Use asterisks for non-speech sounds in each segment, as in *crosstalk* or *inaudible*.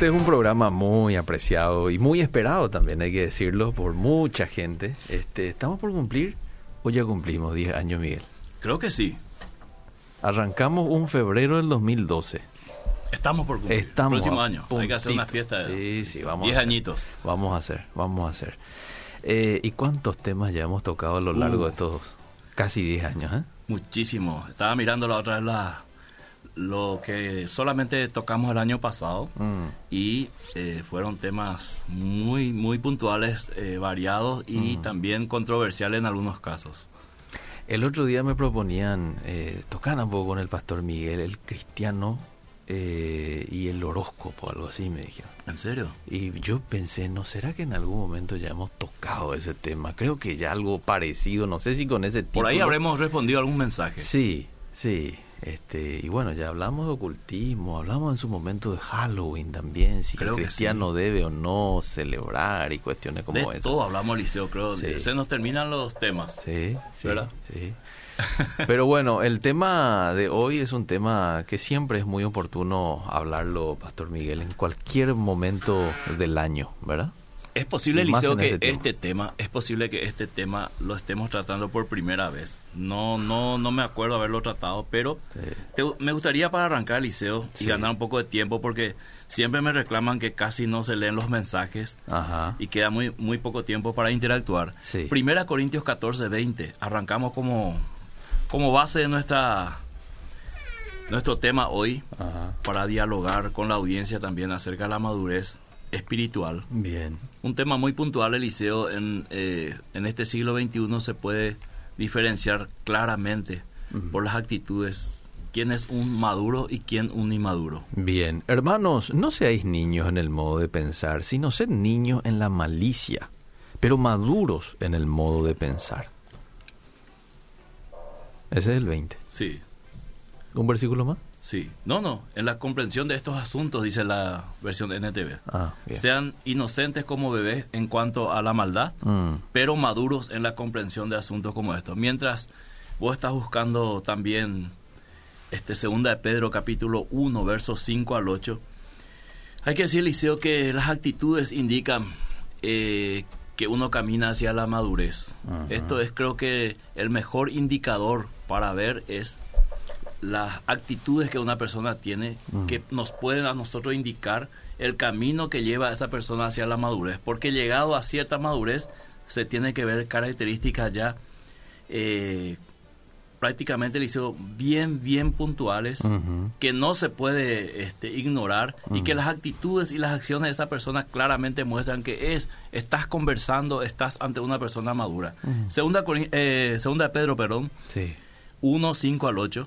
Este es un programa muy apreciado y muy esperado también, hay que decirlo, por mucha gente. Este, ¿Estamos por cumplir o ya cumplimos 10 años, Miguel? Creo que sí. Arrancamos un febrero del 2012. Estamos por cumplir. Estamos el próximo año. Hay que hacer una fiesta de Sí, sí, vamos a 10 hacer. añitos. Vamos a hacer, vamos a hacer. Eh, ¿Y cuántos temas ya hemos tocado a lo largo Uh. de todos? Casi 10 años, ¿eh? Muchísimo. Estaba mirando la otra vez la, lo que solamente tocamos el año pasado Mm. y eh, fueron temas muy, muy puntuales, eh, variados y Mm. también controversiales en algunos casos. El otro día me proponían eh, tocar un poco con el pastor Miguel, el cristiano eh, y el horóscopo, algo así, me dijeron. ¿En serio? Y yo pensé, ¿no será que en algún momento ya hemos tocado ese tema? Creo que ya algo parecido, no sé si con ese tipo. Por ahí habremos respondido algún mensaje. Sí, sí. Este, y bueno, ya hablamos de ocultismo, hablamos en su momento de Halloween también, si Creo el que cristiano debe o no celebrar y cuestiones como de esas. todo hablamos, Liceo, creo. Sí. Se nos terminan los temas. Sí, sí, ¿Verdad? sí. Pero bueno, el tema de hoy es un tema que siempre es muy oportuno hablarlo, Pastor Miguel, en cualquier momento del año, ¿verdad? Es posible, Liceo, que este este, tema, es posible que este tema lo estemos tratando por primera vez. No, no, no me acuerdo haberlo tratado, pero Sí. te- me gustaría para arrancar, Liceo, y ganar un poco de tiempo, porque siempre me reclaman que casi no se leen los mensajes Ajá. y queda muy, muy poco tiempo para interactuar. Sí. Primera Corintios 14, 20. Arrancamos como, como base de nuestra, nuestro tema hoy Ajá. para dialogar con la audiencia también acerca de la madurez espiritual. Bien. Un tema muy puntual, Eliseo, en, eh, en este siglo XXI se puede diferenciar claramente por las actitudes quién es un maduro y quién un inmaduro. Bien. Hermanos, no seáis niños en el modo de pensar, sino sed niños en la malicia, pero maduros en el modo de pensar. Ese es el 20. Sí, ¿Un versículo más? Sí. No, no, en la comprensión de estos asuntos, dice la versión de NTV. Ah, bien. Sean inocentes como bebés en cuanto a la maldad, Mm, pero maduros en la comprensión de asuntos como estos. Mientras vos estás buscando también este segunda de Pedro capítulo 1 versos 5 al 8, hay que decir, Liceo, que las actitudes indican eh, que uno camina hacia la madurez. Esto es creo que el mejor indicador para ver es las actitudes que una persona tiene Mm. que nos pueden a nosotros indicar el camino que lleva a esa persona hacia la madurez. Porque llegado a cierta madurez se tiene que ver características ya eh, prácticamente le hizo bien, bien puntuales que no se puede este, ignorar y que las actitudes y las acciones de esa persona claramente muestran que es estás conversando, estás ante una persona madura. Segunda, eh, segunda de Pedro, perdón, Sí. 1, 5 al 8.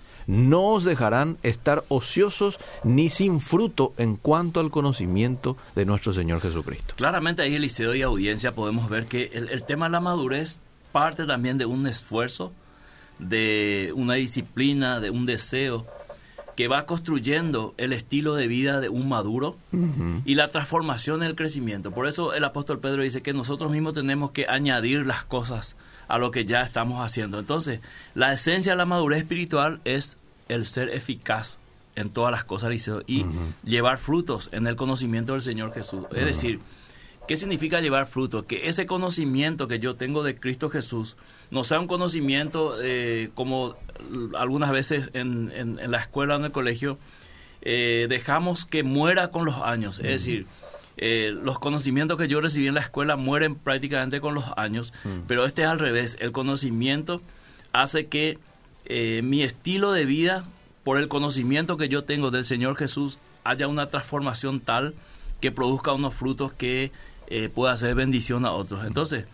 no os dejarán estar ociosos ni sin fruto en cuanto al conocimiento de nuestro Señor Jesucristo. Claramente ahí, Eliseo y audiencia, podemos ver que el, el tema de la madurez parte también de un esfuerzo, de una disciplina, de un deseo que va construyendo el estilo de vida de un maduro y la transformación en el crecimiento. Por eso el apóstol Pedro dice que nosotros mismos tenemos que añadir las cosas a lo que ya estamos haciendo. Entonces, la esencia de la madurez espiritual es el ser eficaz en todas las cosas y llevar frutos en el conocimiento del Señor Jesús. Es decir, ¿Qué significa llevar fruto? Que ese conocimiento que yo tengo de Cristo Jesús no sea un conocimiento eh, como algunas veces en, en- en la escuela o en el colegio eh, dejamos que muera con los años. Es decir, eh, los conocimientos que yo recibí en la escuela mueren prácticamente con los años, pero este es al revés. El conocimiento hace que eh, mi estilo de vida, por el conocimiento que yo tengo del Señor Jesús, haya una transformación tal que produzca unos frutos que eh, pueda hacer bendición a otros. Entonces,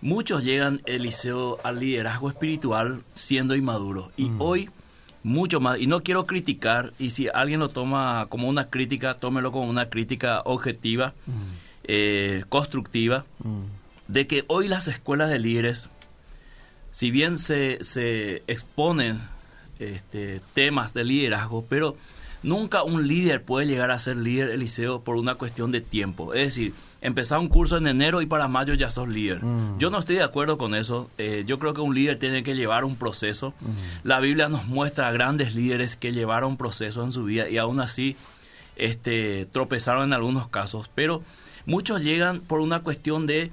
muchos llegan, Eliseo, al liderazgo espiritual siendo inmaduros. Y hoy, mucho más, y no quiero criticar, y si alguien lo toma como una crítica, tómelo como una crítica objetiva, eh, constructiva, de que hoy las escuelas de líderes si bien se, se exponen este, temas de liderazgo, pero nunca un líder puede llegar a ser líder, Eliseo, por una cuestión de tiempo. Es decir, empezar un curso en enero y para mayo ya sos líder. Mm. Yo no estoy de acuerdo con eso. Eh, yo creo que un líder tiene que llevar un proceso. Mm. La Biblia nos muestra a grandes líderes que llevaron un proceso en su vida y aún así este, tropezaron en algunos casos. Pero muchos llegan por una cuestión de...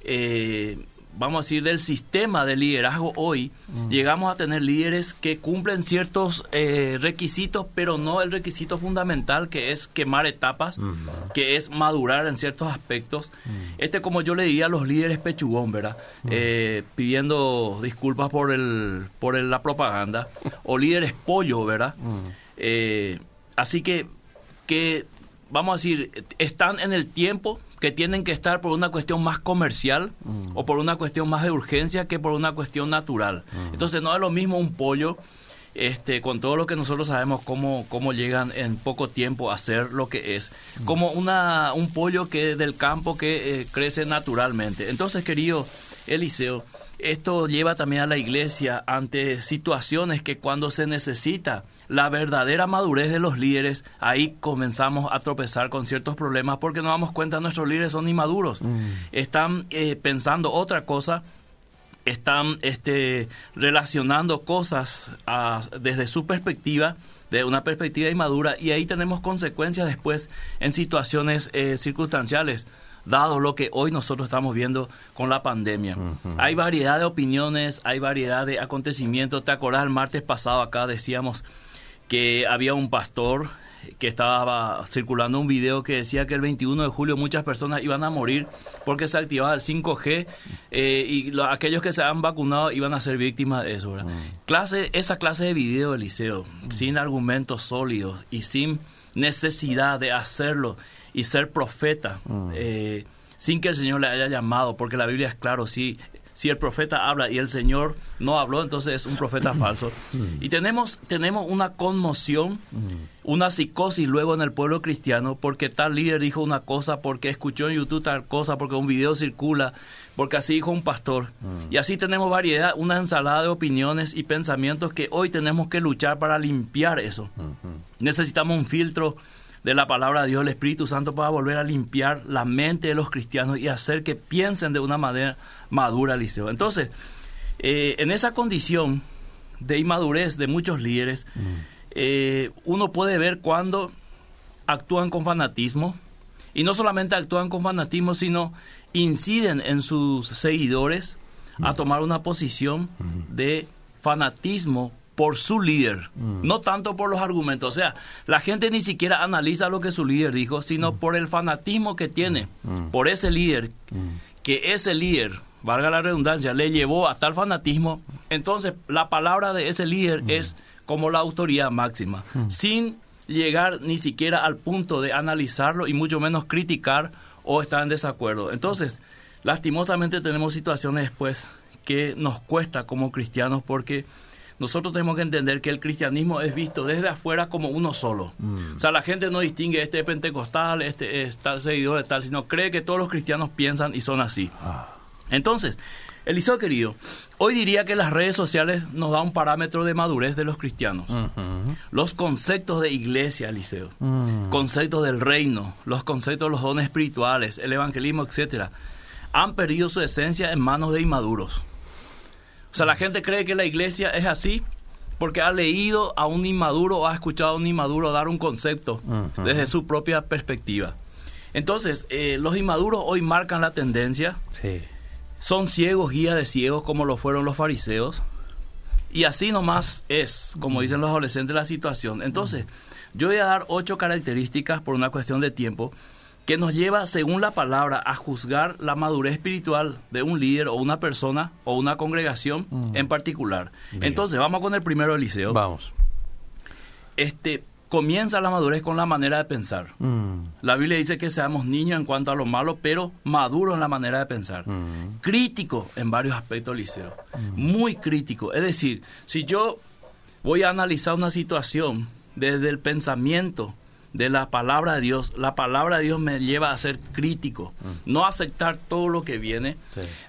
Eh, vamos a decir, del sistema de liderazgo hoy, mm. llegamos a tener líderes que cumplen ciertos eh, requisitos, pero no el requisito fundamental que es quemar etapas, mm. que es madurar en ciertos aspectos. Mm. Este, como yo le diría a los líderes pechugón, ¿verdad? Eh, pidiendo disculpas por, el, por la propaganda, o líderes pollo, ¿verdad? Eh, así que, que, vamos a decir, están en el tiempo, que tienen que estar por una cuestión más comercial mm. o por una cuestión más de urgencia que por una cuestión natural. Mm. Entonces no es lo mismo un pollo este, con todo lo que nosotros sabemos cómo, cómo llegan en poco tiempo a ser lo que es, mm. como una, un pollo que del campo que eh, crece naturalmente. Entonces, querido Eliseo, esto lleva también a la iglesia ante situaciones que cuando se necesita la verdadera madurez de los líderes, ahí comenzamos a tropezar con ciertos problemas porque nos damos cuenta que nuestros líderes son inmaduros. Mm. Están eh, pensando otra cosa, están este, relacionando cosas desde su perspectiva, de una perspectiva inmadura, y ahí tenemos consecuencias después en situaciones eh, circunstanciales dado lo que hoy nosotros estamos viendo con la pandemia. Hay variedad de opiniones, hay variedad de acontecimientos. ¿Te acordás el martes pasado acá decíamos que había un pastor que estaba circulando un video que decía que el 21 de julio muchas personas iban a morir porque se activaba el 5G eh, y aquellos que se han vacunado iban a ser víctimas de eso. Clase, esa clase de video, Eliseo, sin argumentos sólidos y sin necesidad de hacerlo y ser profeta mm. eh, sin que el Señor le haya llamado, porque la Biblia es claro, si, si el profeta habla y el Señor no habló, entonces es un profeta falso. Mm. Y tenemos, tenemos una conmoción, mm. una psicosis luego en el pueblo cristiano, porque tal líder dijo una cosa, porque escuchó en YouTube tal cosa, porque un video circula, porque así dijo un pastor. Y así tenemos variedad, una ensalada de opiniones y pensamientos que hoy tenemos que luchar para limpiar eso. Necesitamos un filtro de la palabra de Dios, el Espíritu Santo para volver a limpiar la mente de los cristianos y hacer que piensen de una manera madura, Liceo. Entonces, eh, en esa condición de inmadurez de muchos líderes, mm. eh, uno puede ver cuando actúan con fanatismo, y no solamente actúan con fanatismo, sino inciden en sus seguidores a mm. tomar una posición mm. de fanatismo por su líder, mm. no tanto por los argumentos. O sea, la gente ni siquiera analiza lo que su líder dijo, sino mm. por el fanatismo que tiene mm. por ese líder, que ese líder, valga la redundancia, le llevó a tal fanatismo. Entonces, la palabra de ese líder es como la autoridad máxima, sin llegar ni siquiera al punto de analizarlo y mucho menos criticar o estar en desacuerdo. Entonces, lastimosamente tenemos situaciones después que nos cuesta como cristianos porque nosotros tenemos que entender que el cristianismo es visto desde afuera como uno solo. Mm. O sea, la gente no distingue este es pentecostal, este es tal seguidor de tal, sino cree que todos los cristianos piensan y son así. Ah. Entonces, Eliseo querido, hoy diría que las redes sociales nos dan un parámetro de madurez de los cristianos. Los conceptos de iglesia, Eliseo, mm. conceptos del reino, los conceptos de los dones espirituales, el evangelismo, etcétera, han perdido su esencia en manos de inmaduros. O sea, la gente cree que la iglesia es así porque ha leído a un inmaduro o ha escuchado a un inmaduro dar un concepto desde su propia perspectiva. Entonces, eh, los inmaduros hoy marcan la tendencia. Son ciegos, guía de ciegos, como lo fueron los fariseos. Y así nomás es, como dicen los adolescentes, la situación. Entonces, yo voy a dar ocho características por una cuestión de tiempo que nos lleva, según la palabra, a juzgar la madurez espiritual de un líder o una persona o una congregación mm. en particular. Entonces, vamos con el primero, Eliseo. Vamos. Este, comienza la madurez con la manera de pensar. Mm. La Biblia dice que seamos niños en cuanto a lo malo, pero maduros en la manera de pensar. Mm. Crítico en varios aspectos, Eliseo. Muy crítico. Es decir, si yo voy a analizar una situación desde el pensamiento, de la palabra de Dios, la palabra de Dios me lleva a ser crítico, mm. no aceptar todo lo que viene,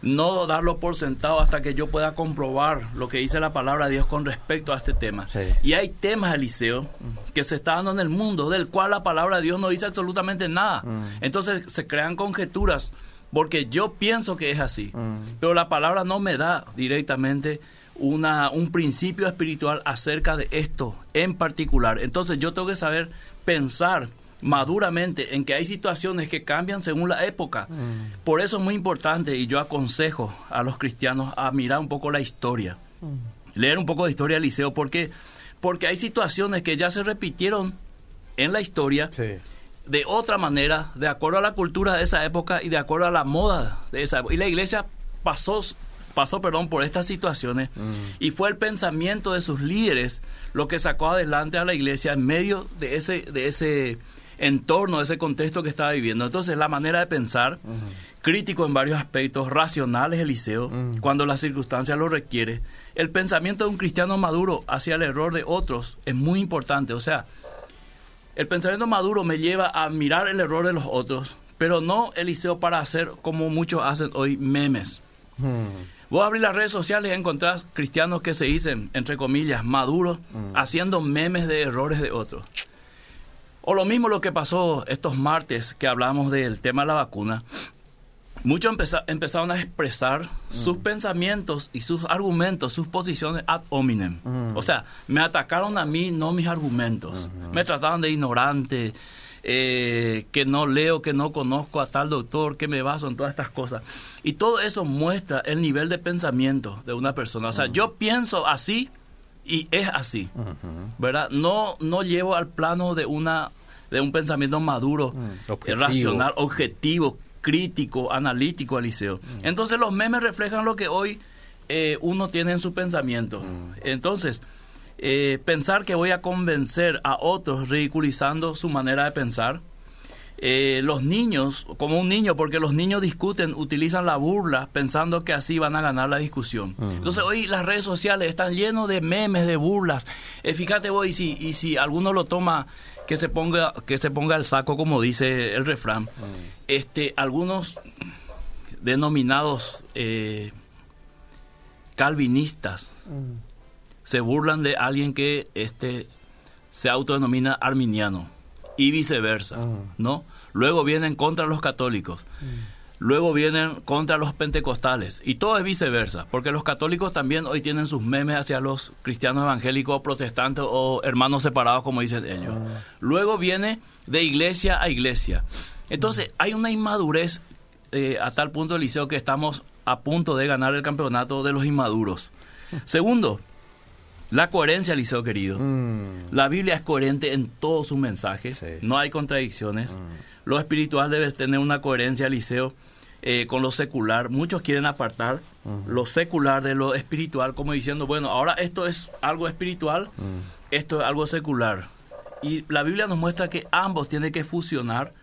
no darlo por sentado hasta que yo pueda comprobar lo que dice la palabra de Dios con respecto a este tema. Y hay temas, Eliseo, mm. que se está dando en el mundo, del cual la palabra de Dios no dice absolutamente nada. Mm. Entonces se crean conjeturas, porque yo pienso que es así, pero la palabra no me da directamente una, un principio espiritual acerca de esto en particular. Entonces yo tengo que saber pensar maduramente en que hay situaciones que cambian según la época. Mm. Por eso es muy importante y yo aconsejo a los cristianos a mirar un poco la historia, mm. leer un poco de historia del liceo, porque, porque hay situaciones que ya se repitieron en la historia. De otra manera, de acuerdo a la cultura de esa época y de acuerdo a la moda de esa época. Y la iglesia pasó pasó perdón, por estas situaciones mm. y fue el pensamiento de sus líderes lo que sacó adelante a la iglesia en medio de ese, de ese entorno, de ese contexto que estaba viviendo. Entonces, la manera de pensar, crítico en varios aspectos, racionales, Eliseo, mm. cuando la circunstancia lo requiere. El pensamiento de un cristiano maduro hacia el error de otros es muy importante. O sea, el pensamiento maduro me lleva a mirar el error de los otros, pero no, Eliseo, para hacer como muchos hacen hoy memes. Vos abrís las redes sociales y encontrás cristianos que se dicen, entre comillas, maduros, mm. haciendo memes de errores de otros. O lo mismo lo que pasó estos martes que hablamos del tema de la vacuna. Muchos empezaron a expresar sus mm. pensamientos y sus argumentos, sus posiciones ad hominem. Mm. O sea, me atacaron a mí, no mis argumentos. Me trataban de ignorante, eh, que no leo, que no conozco a tal doctor, que me baso en todas estas cosas. Y todo eso muestra el nivel de pensamiento de una persona. O sea, yo pienso así y es así, ¿verdad? No, no llevo al plano de una de un pensamiento maduro, mm, racional, objetivo, crítico, analítico, Eliseo. Entonces los memes reflejan lo que hoy eh, uno tiene en su pensamiento. Entonces, eh, pensar que voy a convencer a otros ridiculizando su manera de pensar. Eh, los niños, como un niño, porque los niños discuten, utilizan la burla pensando que así van a ganar la discusión. Entonces hoy las redes sociales están llenos de memes, de burlas. Eh, fíjate vos, y si, y si alguno lo toma, que se ponga, que se ponga el saco, como dice el refrán. Este, algunos denominados calvinistas se burlan de alguien que este, se autodenomina arminiano y viceversa, ah. ¿no? Luego vienen contra los católicos. Mm. Luego vienen contra los pentecostales. Y todo es viceversa, porque los católicos también hoy tienen sus memes hacia los cristianos evangélicos, protestantes o hermanos separados, como dicen ellos. Ah. Luego viene de iglesia a iglesia. Entonces, hay una inmadurez eh, a tal punto, Eliseo, que estamos a punto de ganar el campeonato de los inmaduros. *laughs* Segundo, la coherencia, Liceo querido. Mm. La Biblia es coherente en todos sus mensajes. No hay contradicciones. Mm. Lo espiritual debe tener una coherencia, Liceo, eh, con lo secular. Muchos quieren apartar lo secular de lo espiritual, como diciendo, bueno, ahora esto es algo espiritual, mm. esto es algo secular. Y la Biblia nos muestra que ambos tienen que fusionar,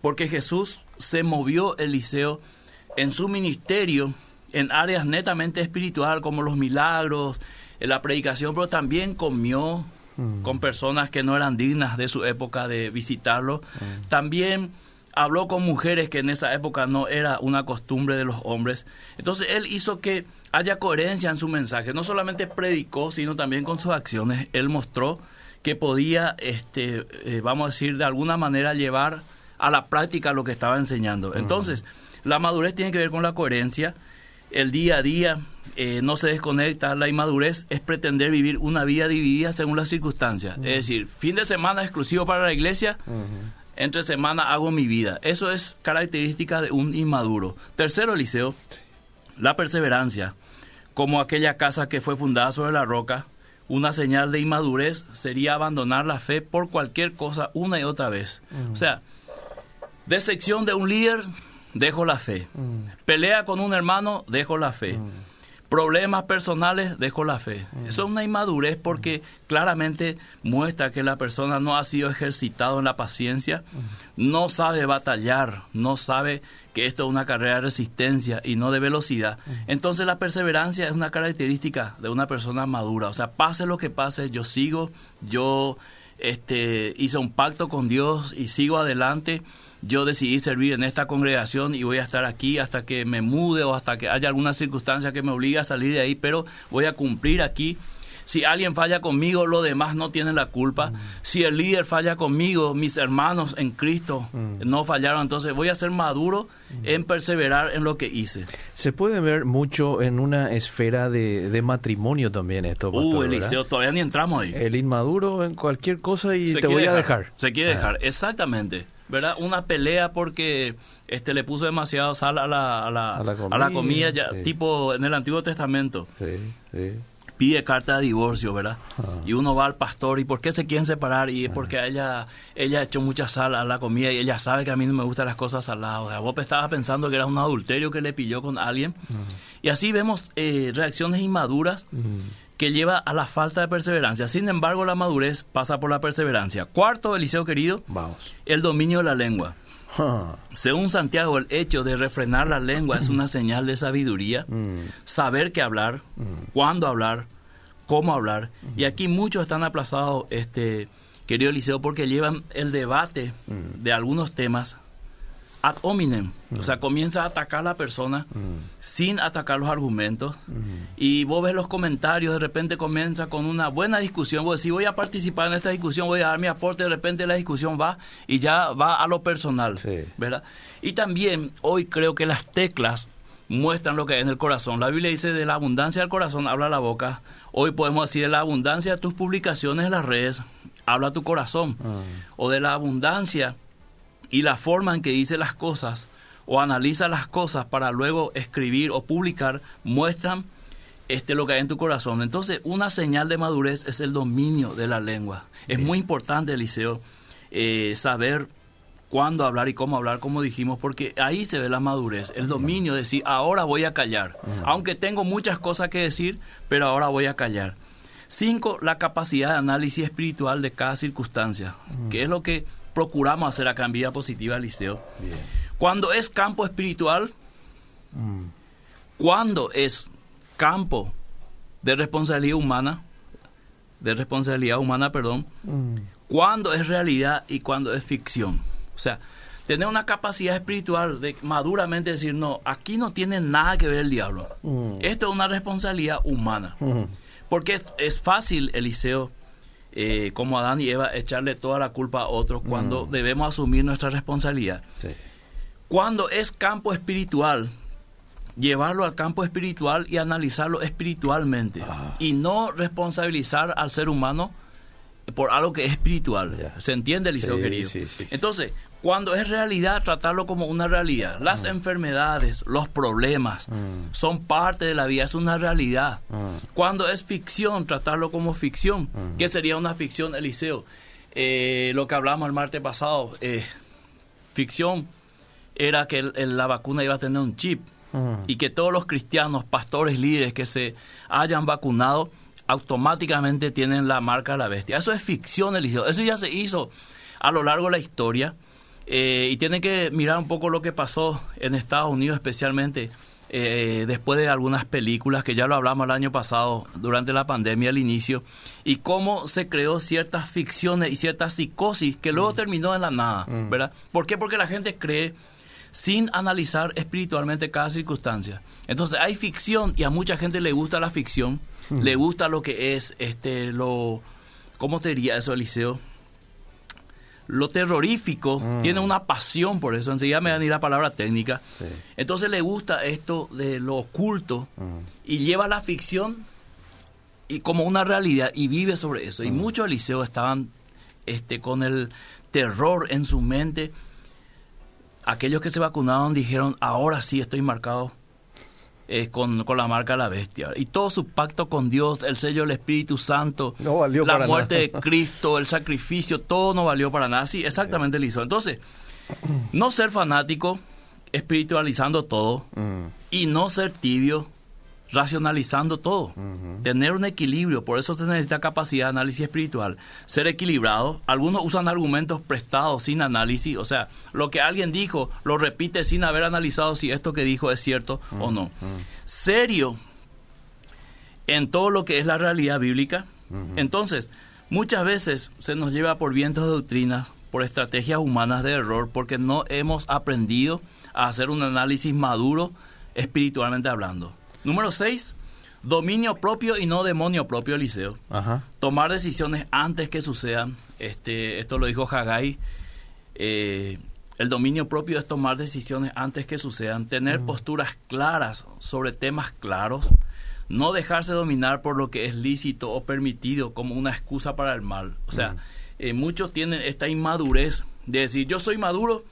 porque Jesús se movió, Eliseo, en su ministerio en áreas netamente espiritual, como los milagros, en la predicación, pero también comió mm. con personas que no eran dignas de su época de visitarlo. Mm. También habló con mujeres que en esa época no era una costumbre de los hombres. Entonces él hizo que haya coherencia en su mensaje. No solamente predicó, sino también con sus acciones. Él mostró que podía, este, eh, vamos a decir, de alguna manera llevar a la práctica lo que estaba enseñando. Mm. Entonces, la madurez tiene que ver con la coherencia el día a día eh, no se desconecta. La inmadurez es pretender vivir una vida dividida según las circunstancias. Es decir, fin de semana exclusivo para la iglesia, entre semana hago mi vida. Eso es característica de un inmaduro. Tercero, Eliseo, la perseverancia. Como aquella casa que fue fundada sobre la roca, una señal de inmadurez sería abandonar la fe por cualquier cosa una y otra vez. O sea, decepción de un líder, dejo la fe. Mm. Pelea con un hermano, dejo la fe. Mm. Problemas personales, dejo la fe. Mm. Eso es una inmadurez porque claramente muestra que la persona no ha sido ejercitado en la paciencia, no sabe batallar, no sabe que esto es una carrera de resistencia y no de velocidad. Entonces la perseverancia es una característica de una persona madura. O sea, pase lo que pase, yo sigo, yo este, hice un pacto con Dios y sigo adelante. Yo decidí servir en esta congregación y voy a estar aquí hasta que me mude o hasta que haya alguna circunstancia que me obligue a salir de ahí, pero voy a cumplir aquí si alguien falla conmigo, los demás no tienen la culpa. Mm. Si el líder falla conmigo, mis hermanos en Cristo mm. no fallaron. Entonces voy a ser maduro mm. en perseverar en lo que hice. Se puede ver mucho en una esfera de, matrimonio también esto. uh, Eliseo, todavía ni entramos ahí. El inmaduro en cualquier cosa y te voy a dejar. Se quiere ah. dejar, exactamente. ¿verdad? Una pelea porque este le puso demasiado sal a la, a la, a la comida, ya, tipo en el Antiguo Testamento. Sí, sí pide carta de divorcio, ¿verdad? Ah. Y uno va al pastor, ¿y por qué se quieren separar? Y es ah. porque ella, ella ha hecho mucha sal a la comida y ella sabe que a mí no me gustan las cosas saladas. O sea, vos estabas pensando que era un adulterio que le pilló con alguien. Ah. Y así vemos eh, reacciones inmaduras que lleva a la falta de perseverancia. Sin embargo, la madurez pasa por la perseverancia. Cuarto, Eliseo querido, Vamos. el dominio de la lengua. *laughs* Según Santiago, el hecho de refrenar la lengua es una señal de sabiduría, mm. saber qué hablar, mm. cuándo hablar, cómo hablar. Y aquí muchos están aplazados, este, querido Eliseo, porque llevan el debate mm. de algunos temas ad hominem. O sea, comienza a atacar a la persona sin atacar los argumentos. Y vos ves los comentarios, de repente comienza con una buena discusión. Vos decís, voy a participar en esta discusión, voy a dar mi aporte, de repente la discusión va y ya va a lo personal. ¿verdad? Y también hoy creo que las teclas muestran lo que hay en el corazón. La Biblia dice, de la abundancia del corazón habla la boca. Hoy podemos decir, de la abundancia de tus publicaciones en las redes, habla tu corazón. Ah. O de la abundancia y la forma en que dice las cosas o analiza las cosas para luego escribir o publicar muestran este, lo que hay en tu corazón. Entonces, una señal de madurez es el dominio de la lengua. Es muy importante, Eliseo, eh, saber cuándo hablar y cómo hablar, como dijimos, porque ahí se ve la madurez, el dominio de decir, ahora voy a callar, aunque tengo muchas cosas que decir, pero ahora voy a callar. Cinco, la capacidad de análisis espiritual de cada circunstancia, que es lo que procuramos hacer acá en Vida Positiva Liceo. Cuando es campo espiritual, mm. cuando es campo de responsabilidad humana, de responsabilidad humana, perdón, mm. cuando es realidad y cuando es ficción. O sea, tener una capacidad espiritual de maduramente decir, no, aquí no tiene nada que ver el diablo. Mm. Esto es una responsabilidad humana. Porque es, es fácil, Eliseo, eh, como Adán y Eva, echarle toda la culpa a otros cuando mm. debemos asumir nuestra responsabilidad. Cuando es campo espiritual, llevarlo al campo espiritual y analizarlo espiritualmente ah. y no responsabilizar al ser humano por algo que es espiritual. ¿Se entiende, Eliseo querido? Entonces, cuando es realidad, tratarlo como una realidad. Las mm. enfermedades, los problemas, mm. son parte de la vida, es una realidad. Mm. Cuando es ficción, tratarlo como ficción. ¿Qué sería una ficción, Eliseo? Eh, lo que hablamos el martes pasado, eh, ficción era que la vacuna iba a tener un chip y que todos los cristianos, pastores, líderes que se hayan vacunado, automáticamente tienen la marca de la bestia. Eso es ficción, Eliseo. Eso ya se hizo a lo largo de la historia eh, y tienen que mirar un poco lo que pasó en Estados Unidos, especialmente eh, después de algunas películas, que ya lo hablamos el año pasado, durante la pandemia al inicio, y cómo se creó ciertas ficciones y cierta psicosis que luego mm. terminó en la nada, mm. ¿verdad? ¿Por qué? Porque la gente cree sin analizar espiritualmente cada circunstancia. Entonces hay ficción y a mucha gente le gusta la ficción, mm. le gusta lo que es este lo ¿cómo te diría eso, Eliseo? Lo terrorífico, mm. tiene una pasión por eso, enseguida me va a venir la palabra técnica. Entonces le gusta esto de lo oculto mm. y lleva la ficción y como una realidad y vive sobre eso. Y mm. muchos liceos estaban este, con el terror en su mente. Aquellos que se vacunaron dijeron, ahora sí estoy marcado con, la marca de la bestia. Y todo su pacto con Dios, el sello del Espíritu Santo, la muerte de *laughs* Cristo, el sacrificio, todo no valió para nada. Sí, exactamente lo hizo. Entonces, no ser fanático, espiritualizando todo, mm. y no ser tibio, racionalizando todo, tener un equilibrio, por eso se necesita capacidad de análisis espiritual, ser equilibrado, algunos usan argumentos prestados sin análisis, o sea, lo que alguien dijo lo repite sin haber analizado si esto que dijo es cierto o no. Serio en todo lo que es la realidad bíblica. Entonces, Muchas veces se nos lleva por vientos de doctrinas, por estrategias humanas de error, porque no hemos aprendido a hacer un análisis maduro espiritualmente hablando. Número 6, dominio propio y no demonio propio, Eliseo. Tomar decisiones antes que sucedan. Este, esto lo dijo Haggai. Eh, el dominio propio es tomar decisiones antes que sucedan, tener posturas claras sobre temas claros, no dejarse dominar por lo que es lícito o permitido como una excusa para el mal. O sea, eh, muchos tienen esta inmadurez de decir, yo soy maduro,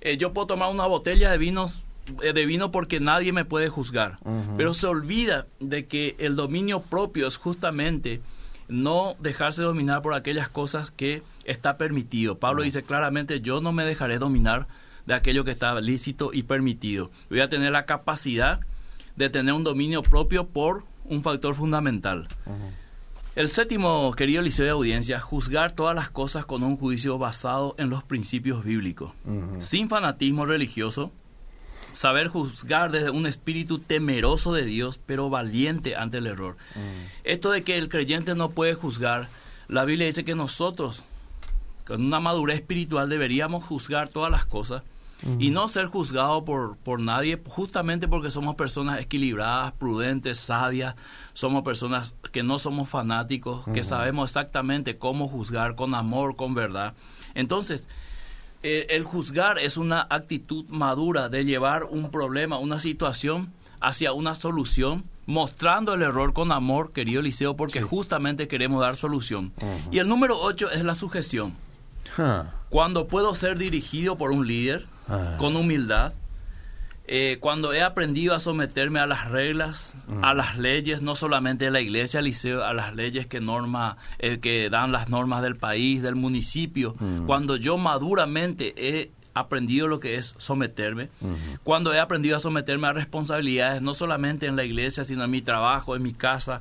eh, yo puedo tomar una botella de vinos eh, de vino porque nadie me puede juzgar. Pero se olvida de que el dominio propio es justamente no dejarse dominar por aquellas cosas que está permitido. Pablo dice claramente, yo no me dejaré dominar de aquello que está lícito y permitido. Voy a tener la capacidad de tener un dominio propio por un factor fundamental. El séptimo, querido liceo de audiencia, juzgar todas las cosas con un juicio basado en los principios bíblicos, sin fanatismo religioso, saber juzgar desde un espíritu temeroso de Dios, pero valiente ante el error. Esto de que el creyente no puede juzgar, la Biblia dice que nosotros, con una madurez espiritual, deberíamos juzgar todas las cosas y no ser juzgado por, por nadie, justamente porque somos personas equilibradas, prudentes, sabias, somos personas que no somos fanáticos, que sabemos exactamente cómo juzgar con amor, con verdad. Entonces, eh, el juzgar es una actitud madura de llevar un problema, una situación hacia una solución, mostrando el error con amor, querido Eliseo, porque justamente queremos dar solución. Y el número ocho es la sujeción. Cuando puedo ser dirigido por un líder, Ah. con humildad. Eh, cuando he aprendido a someterme a las reglas, mm. a las leyes, no solamente de la iglesia, liceo, a las leyes que norma, eh, que dan las normas del país, del municipio, mm. cuando yo maduramente he aprendido lo que es someterme, cuando he aprendido a someterme a responsabilidades, no solamente en la iglesia, sino en mi trabajo, en mi casa,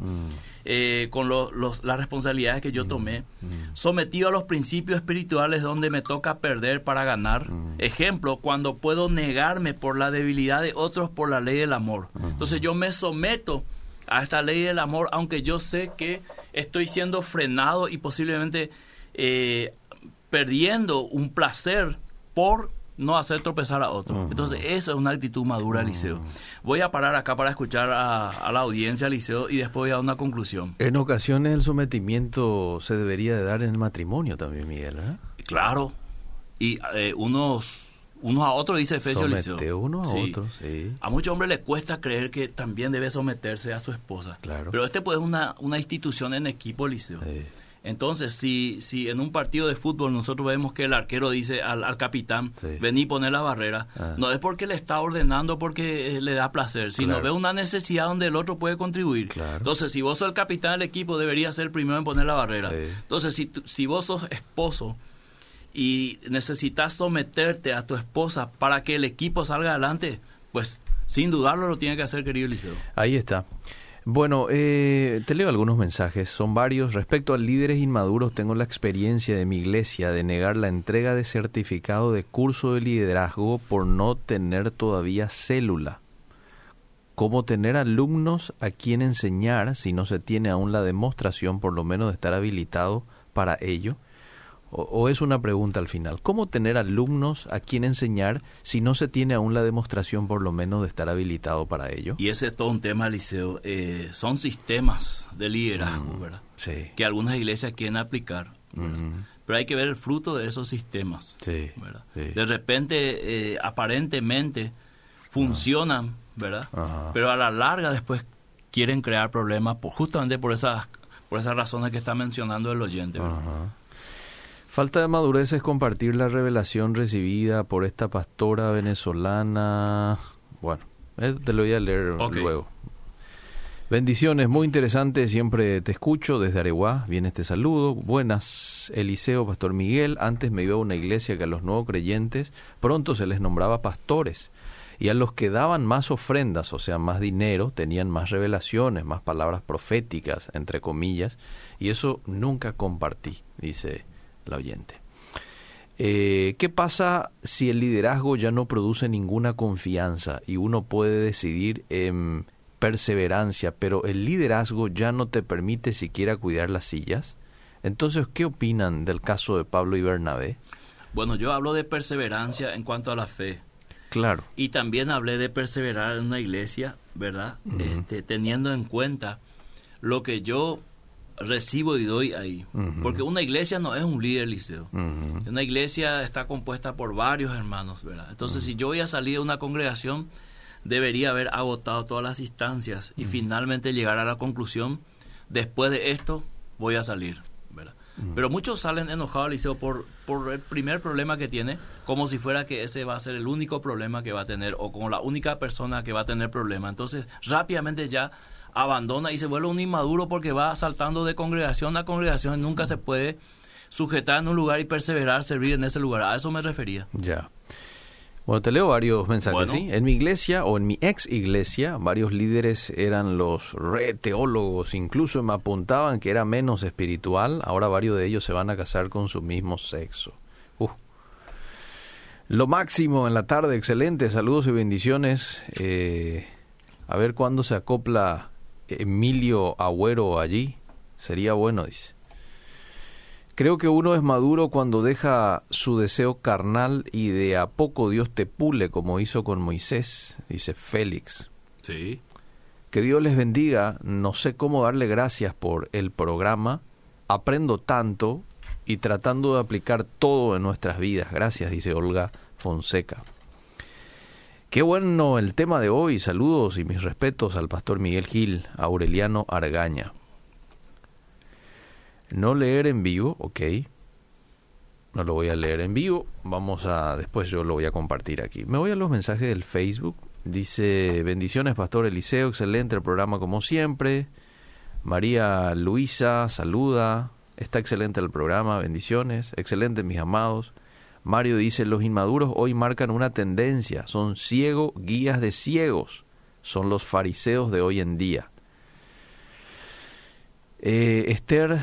eh, con las responsabilidades que yo tomé, sometido a los principios espirituales donde me toca perder para ganar. Ejemplo, cuando puedo negarme por la debilidad de otros por la ley del amor. Entonces yo me someto a esta ley del amor, aunque yo sé que estoy siendo frenado y posiblemente eh, perdiendo un placer por no hacer tropezar a otro. Entonces, eso es una actitud madura, Liceo. Voy a parar acá para escuchar a, la audiencia, Liceo, y después voy a dar una conclusión. En ocasiones el sometimiento se debería de dar en el matrimonio también, Miguel. ¿eh? Claro. Y eh, unos, unos a otros, dice Efesio Liceo. uno a otros, sí. A muchos hombres les cuesta creer que también debe someterse a su esposa. Claro. Pero este pues es una, una institución en equipo, Liceo. Sí. Entonces, si, si en un partido de fútbol nosotros vemos que el arquero dice al, capitán, vení y poner la barrera, ah. no es porque le está ordenando porque eh, le da placer, sino ve una necesidad donde el otro puede contribuir. Entonces, si vos sos el capitán del equipo, debería ser el primero en poner la barrera. Entonces, si, si vos sos esposo y necesitas someterte a tu esposa para que el equipo salga adelante, pues sin dudarlo lo tiene que hacer, querido Eliseo. Ahí está. Bueno, eh, te leo algunos mensajes, son varios. Respecto a líderes inmaduros, tengo la experiencia de mi iglesia de negar la entrega de certificado de curso de liderazgo por no tener todavía célula. ¿Cómo tener alumnos a quien enseñar si no se tiene aún la demostración, por lo menos, de estar habilitado para ello? O, es una pregunta al final. ¿Cómo tener alumnos a quien enseñar si no se tiene aún la demostración por lo menos de estar habilitado para ello? Y ese es todo un tema, Liceo. Eh, son sistemas de liderazgo, ¿verdad? Sí. Que algunas iglesias quieren aplicar. Pero hay que ver el fruto de esos sistemas. Sí. De repente, eh, aparentemente, funcionan, ¿verdad? Pero a la larga después quieren crear problemas por, justamente por esas, por esas razones que está mencionando el oyente, ¿verdad? Falta de madurez es compartir la revelación recibida por esta pastora venezolana. Bueno, eh, te lo voy a leer luego. Bendiciones, muy interesante, siempre te escucho desde Areguá, viene este saludo. Buenas, Eliseo, Pastor Miguel. Antes me iba a una iglesia que a los nuevos creyentes pronto se les nombraba pastores y a los que daban más ofrendas, o sea, más dinero, tenían más revelaciones, más palabras proféticas, entre comillas, y eso nunca compartí, dice la oyente. Eh, ¿Qué pasa si el liderazgo ya no produce ninguna confianza y uno puede decidir en perseverancia, pero el liderazgo ya no te permite siquiera cuidar las sillas? Entonces, ¿qué opinan del caso de Pablo y Bernabé? Bueno, yo hablo de perseverancia en cuanto a la fe. Claro. Y también hablé de perseverar en una iglesia, ¿verdad? este, teniendo en cuenta lo que yo recibo y doy ahí. Porque una iglesia no es un líder liceo. Una iglesia está compuesta por varios hermanos, ¿verdad? Entonces, si yo voy a salir de una congregación, debería haber agotado todas las instancias y finalmente llegar a la conclusión, después de esto voy a salir. ¿verdad? Pero muchos salen enojados al liceo por, por el primer problema que tiene, como si fuera que ese va a ser el único problema que va a tener o como la única persona que va a tener problema. Entonces, rápidamente ya abandona y se vuelve un inmaduro porque va saltando de congregación a congregación y nunca se puede sujetar en un lugar y perseverar, servir en ese lugar. A eso me refería. Ya. Bueno, te leo varios mensajes, Bueno. ¿sí? En mi iglesia o en mi ex iglesia, varios líderes eran los re teólogos, incluso me apuntaban que era menos espiritual, ahora varios de ellos se van a casar con su mismo sexo. Uh. Lo máximo en la tarde, excelente, saludos y bendiciones. Eh, a ver cuándo se acopla Emilio Agüero allí, sería bueno, dice. Creo que uno es maduro cuando deja su deseo carnal y de a poco Dios te pule como hizo con Moisés, dice Félix. Sí. Que Dios les bendiga, no sé cómo darle gracias por el programa, aprendo tanto y tratando de aplicar todo en nuestras vidas. Gracias, dice Olga Fonseca. Qué bueno el tema de hoy, saludos y mis respetos al pastor Miguel Gil, Aureliano Argaña. No leer en vivo, ok. No lo voy a leer en vivo. Vamos a, después yo lo voy a compartir aquí. Me voy a los mensajes del Facebook. Dice, bendiciones, Pastor Eliseo, excelente el programa como siempre. María Luisa, saluda. Está excelente el programa, bendiciones. Excelente, mis amados. Mario dice, los inmaduros hoy marcan una tendencia. Son ciegos, guías de ciegos. Son los fariseos de hoy en día. Eh, Esther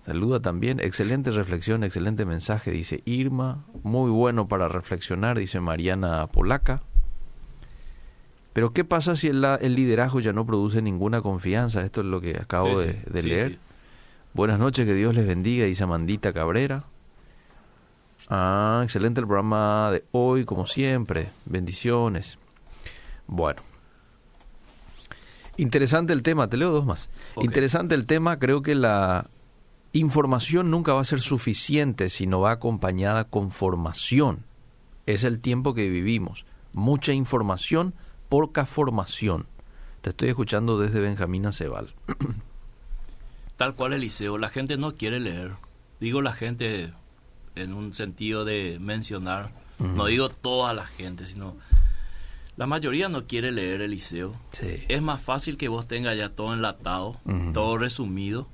saluda también. Excelente reflexión, excelente mensaje, dice Irma. Muy bueno para reflexionar, dice Mariana Polaca. Pero ¿qué pasa si el, liderazgo ya no produce ninguna confianza? Esto es lo que acabo Sí, de, sí, de sí, leer. sí. Buenas noches, que Dios les bendiga, dice Amandita Cabrera. Ah, excelente el programa de hoy, como siempre. Bendiciones. Bueno. Interesante el tema, te leo dos más. Interesante el tema, creo que la información nunca va a ser suficiente si no va acompañada con formación. Es el tiempo que vivimos. Mucha información, poca formación. Te estoy escuchando desde Benjamín Acebal. Tal cual Eliseo, la gente no quiere leer. Digo la gente en un sentido de mencionar, no digo toda la gente, sino la mayoría no quiere leer Eliseo. Sí. Es más fácil que vos tengas ya todo enlatado, todo resumido,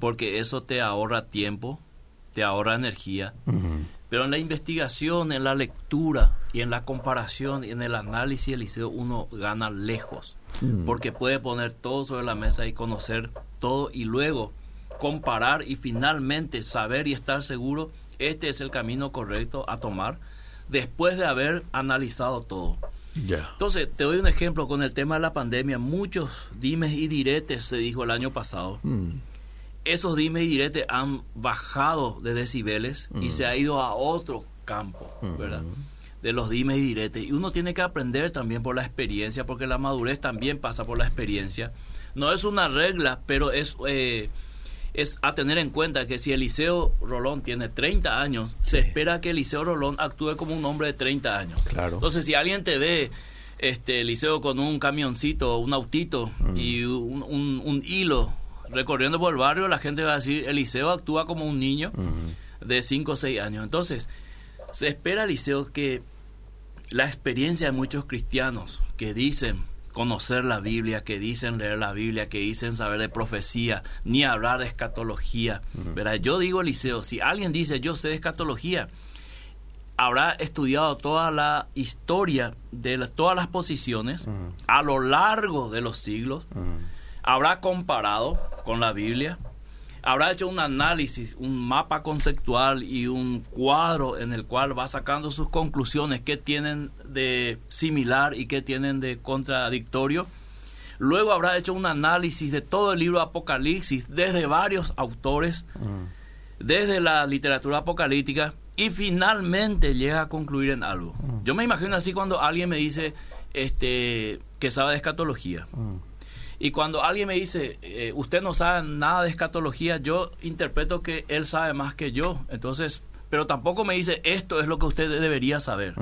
porque eso te ahorra tiempo, te ahorra energía. Pero en la investigación, en la lectura y en la comparación y en el análisis Eliseo uno gana lejos. Porque puede poner todo sobre la mesa y conocer todo y luego comparar y finalmente saber y estar seguro este es el camino correcto a tomar después de haber analizado todo. Entonces, te doy un ejemplo con el tema de la pandemia. Muchos dimes y diretes se dijo el año pasado Mm. esos dimes y diretes han bajado de decibeles y se ha ido a otro campo, ¿verdad? De los dimes y diretes. Y uno tiene que aprender también por la experiencia, porque la madurez también pasa por la experiencia. No es una regla, pero es, eh, es a tener en cuenta que si Eliseo Rolón tiene 30 años, se espera que Eliseo Rolón actúe como un hombre de 30 años. Claro. Entonces, si alguien te ve, este, Eliseo, con un camioncito, un autito y un, un- un hilo recorriendo por el barrio, la gente va a decir, Eliseo actúa como un niño de 5 o 6 años. Entonces, se espera, Eliseo, que la experiencia de muchos cristianos que dicen conocer la Biblia, que dicen leer la Biblia, que dicen saber de profecía, ni hablar de escatología. ¿verdad? Yo digo, Eliseo, si alguien dice yo sé de escatología, habrá estudiado toda la historia de la- todas las posiciones a lo largo de los siglos, habrá comparado con la Biblia, habrá hecho un análisis, un mapa conceptual y un cuadro en el cual va sacando sus conclusiones, qué tienen de similar y qué tienen de contradictorio, Luego habrá hecho un análisis de todo el libro Apocalipsis desde varios autores, desde la literatura apocalíptica, y finalmente llega a concluir en algo. Yo me imagino así cuando alguien me dice este, que sabe de escatología. Y cuando alguien me dice, eh, usted no sabe nada de escatología, yo interpreto que él sabe más que yo. Entonces, pero tampoco me dice, esto es lo que usted debería saber.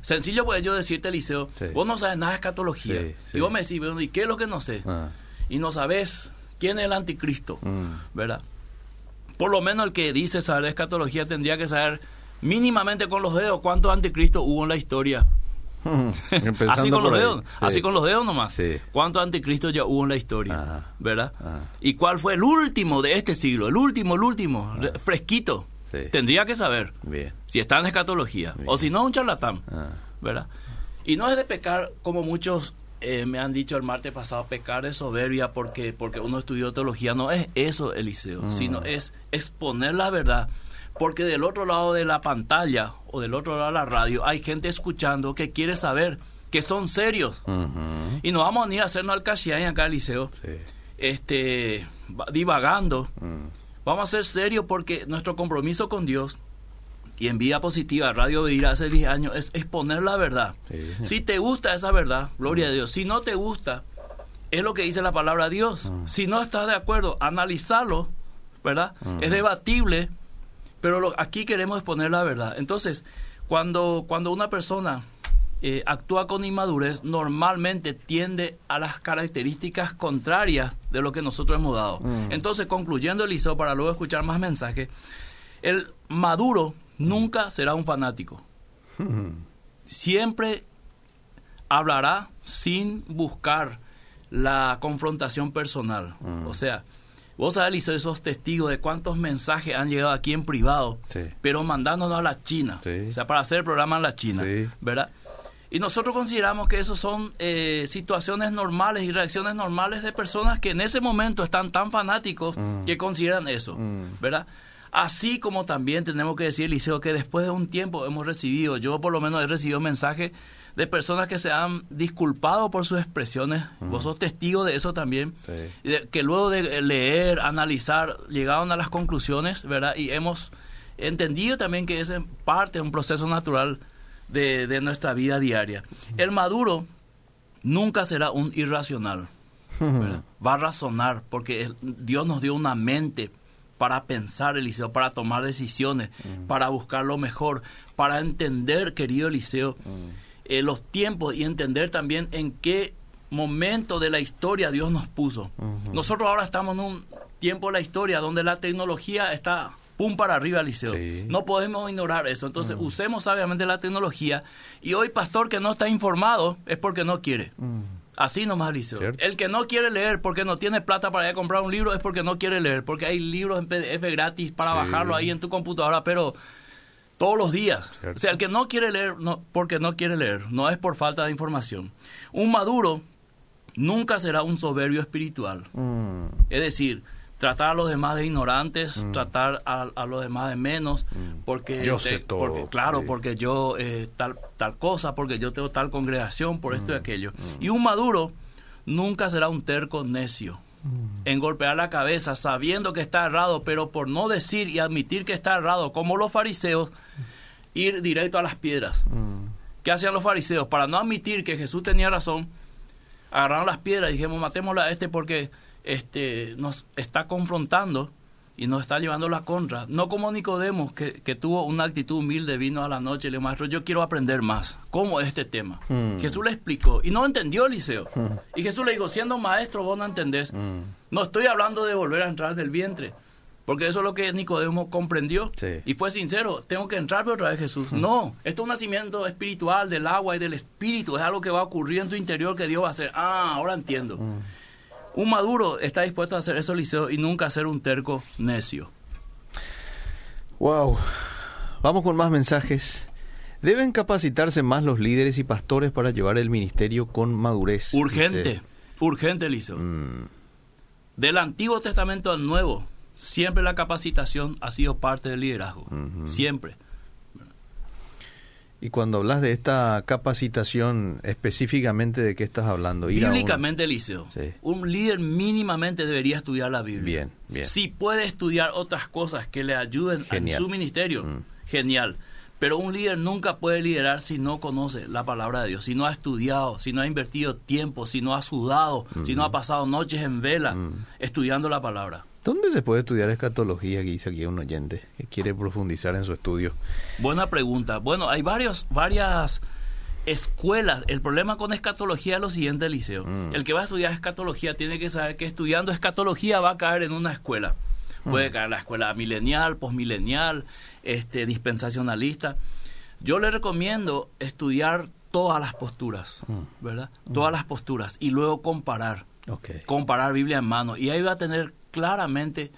Sencillo puede yo decirte, Eliseo, vos no sabes nada de escatología. Y vos me decís, ¿y qué es lo que no sé? Ah. Y no sabes quién es el anticristo, mm. ¿verdad? Por lo menos el que dice saber de escatología tendría que saber mínimamente con los dedos cuántos anticristos hubo en la historia *laughs* así con los dedos, así con los dedos nomás. ¿Cuántos anticristos ya hubo en la historia? ¿Verdad? ¿Y cuál fue el último de este siglo? El último, el último, fresquito. Tendría que saber si está en escatología o si no un charlatán, ah. ¿verdad? Y no es de pecar como muchos eh, me han dicho el martes pasado, pecar de soberbia porque porque uno estudió teología, no es eso, Eliseo, mm. sino es exponer la verdad porque del otro lado de la pantalla o del otro lado de la radio hay gente escuchando que quiere saber, que son serios. Y nos vamos a ir a hacernos al Cachián acá al liceo, este, divagando. Mm. Vamos a ser serios porque nuestro compromiso con Dios y en vida positiva, Radio Vida hace 10 años, es exponer la verdad. Si te gusta esa verdad, gloria a mm. Dios. Si no te gusta, es lo que dice la palabra de Dios. Mm. Si no estás de acuerdo, analizarlo, ¿verdad? Es debatible, pero aquí queremos exponer la verdad. Entonces, cuando, cuando una persona eh, actúa con inmadurez, normalmente tiende a las características contrarias de lo que nosotros hemos dado. Mm. Entonces, concluyendo, Eliseo, para luego escuchar más mensajes, el maduro nunca será un fanático. *laughs* Siempre hablará sin buscar la confrontación personal. Mm. O sea, Vos sabés, esos testigos de cuántos mensajes han llegado aquí en privado, pero mandándonos a la China. O sea, para hacer el programa en la China, ¿verdad? Y nosotros consideramos que eso son eh, situaciones normales y reacciones normales de personas que en ese momento están tan fanáticos mm. que consideran eso, mm. ¿verdad? Así como también tenemos que decir, Liceo, que después de un tiempo hemos recibido, yo por lo menos he recibido mensajes de personas que se han disculpado por sus expresiones. Vos sos testigo de eso también. que luego de leer, analizar, llegaron a las conclusiones, ¿verdad? Y hemos entendido también que es parte de un proceso natural de, nuestra vida diaria. El maduro nunca será un irracional. Va a razonar porque Dios nos dio una mente para pensar, Eliseo, para tomar decisiones, para buscar lo mejor, para entender, querido Eliseo, eh, los tiempos y entender también en qué momento de la historia Dios nos puso. Nosotros ahora estamos en un tiempo de la historia donde la tecnología está pum para arriba, Liceo. No podemos ignorar eso. Entonces, usemos sabiamente la tecnología. Y hoy, pastor que no está informado es porque no quiere. Así nomás, Liceo. El que no quiere leer porque no tiene plata para ir a comprar un libro es porque no quiere leer. Porque hay libros en PDF gratis para bajarlo ahí en tu computadora, pero todos los días. O sea, el que no quiere leer, no, porque no quiere leer, no es por falta de información. Un maduro nunca será un soberbio espiritual. Mm. Es decir, tratar a los demás de ignorantes, mm. tratar a, los demás de menos, mm. porque yo sé todo. Porque, claro, porque yo eh, tal, tal cosa, porque yo tengo tal congregación, por esto y aquello. Y un maduro nunca será un terco necio en golpear la cabeza sabiendo que está errado, pero por no decir y admitir que está errado, como los fariseos, ir directo a las piedras. ¿Qué hacían los fariseos? Para no admitir que Jesús tenía razón, agarraron las piedras y dijimos, matémosle a este porque este, nos está confrontando y nos está llevando la contra. No como Nicodemo, que, que, tuvo una actitud humilde, vino a la noche y le dijo, maestro, yo quiero aprender más. ¿Cómo es este tema? Hmm. Jesús le explicó y no entendió Eliseo. Hmm. Y Jesús le dijo, siendo maestro, vos no entendés. Hmm. No estoy hablando de volver a entrar del vientre. Porque eso es lo que Nicodemo comprendió. Y fue sincero, tengo que entrar otra vez Jesús. No, esto es un nacimiento espiritual del agua y del espíritu. Es algo que va a ocurrir en tu interior que Dios va a hacer. Ah, ahora entiendo. Un maduro está dispuesto a hacer eso, Liceo, y nunca ser un terco necio. Wow. Vamos con más mensajes. Deben capacitarse más los líderes y pastores para llevar el ministerio con madurez. Urgente, urgente, Liceo. Mm. Del Antiguo Testamento al Nuevo, siempre la capacitación ha sido parte del liderazgo. Siempre. Y cuando hablas de esta capacitación, específicamente de qué estás hablando? Ir Bíblicamente, Eliseo. Un líder mínimamente debería estudiar la Biblia. Bien, bien. Si puede estudiar otras cosas que le ayuden en su ministerio, mm. genial. Pero un líder nunca puede liderar si no conoce la palabra de Dios, si no ha estudiado, si no ha invertido tiempo, si no ha sudado, si no ha mm. pasado noches en vela mm. estudiando la palabra. ¿Dónde se puede estudiar escatología? Que dice aquí un oyente que quiere profundizar en su estudio. Buena pregunta. Bueno, hay varios, varias escuelas. El problema con escatología es lo siguiente, Eliseo. Mm. El que va a estudiar escatología tiene que saber que estudiando escatología va a caer en una escuela. Puede mm. caer en la escuela milenial, posmilenial, este, dispensacionalista. Yo le recomiendo estudiar todas las posturas, mm. ¿verdad? Todas las posturas y luego comparar. Comparar Biblia en mano. Y ahí va a tener claramente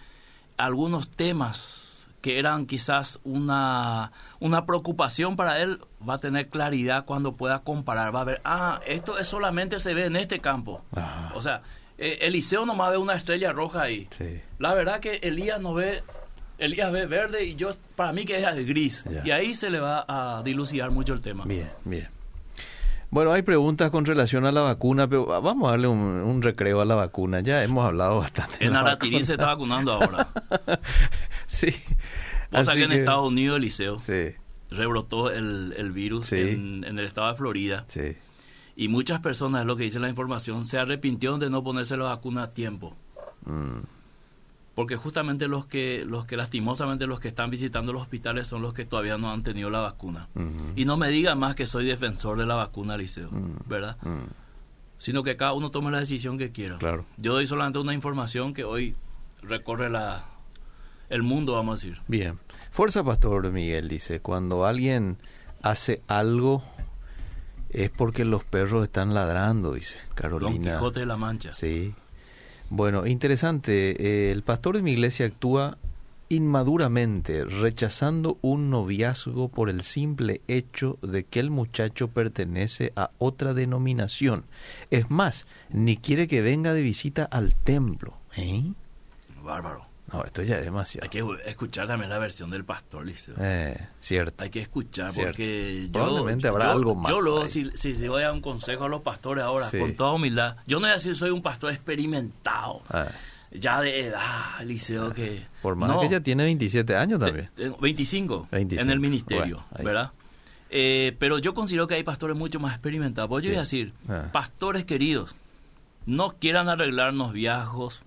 algunos temas que eran quizás una, una preocupación para él, va a tener claridad cuando pueda comparar. Va a ver, ah, esto es solamente se ve en este campo. O sea, eh, Eliseo nomás ve una estrella roja ahí. La verdad que Elías no ve Elías ve verde y yo para mí que es gris. Y ahí se le va a dilucidar mucho el tema. Bien, bien. Bueno, hay preguntas con relación a la vacuna, pero vamos a darle un, recreo a la vacuna. Ya hemos hablado bastante. En Aratirí se está vacunando ahora. *laughs* sí. O sea que en Estados Unidos, Eliseo, sí. rebrotó el, virus en, el estado de Florida. Sí. Y muchas personas, es lo que dice la información, se arrepintieron de no ponerse la vacuna a tiempo. Mm porque justamente los que los que lastimosamente los que están visitando los hospitales son los que todavía no han tenido la vacuna. Y no me diga más que soy defensor de la vacuna, Liceo, ¿verdad? Sino que cada uno tome la decisión que quiera. Claro. Yo doy solamente una información que hoy recorre la el mundo, vamos a decir. Bien. Fuerza Pastor Miguel dice, cuando alguien hace algo es porque los perros están ladrando, dice Carolina. Don Quijote de la Mancha. Sí. Bueno, interesante. Eh, el pastor de mi iglesia actúa inmaduramente, rechazando un noviazgo por el simple hecho de que el muchacho pertenece a otra denominación. Es más, ni quiere que venga de visita al templo. ¿Eh? Bárbaro. No, esto ya es demasiado. Hay que escuchar también la versión del pastor, Liceo. Eh, cierto. Hay que escuchar porque Probablemente habrá algo más. Yo lo, si, si le voy a dar un consejo a los pastores ahora, con toda humildad, yo no voy a decir soy un pastor experimentado. Ah. Ya de edad, Liceo, ah. que... Por más que ella tiene 27 años también. 25, en el ministerio, ¿verdad? Eh, pero yo considero que hay pastores mucho más experimentados. Pues yo voy a decir, ah. pastores queridos, no quieran arreglarnos viejos,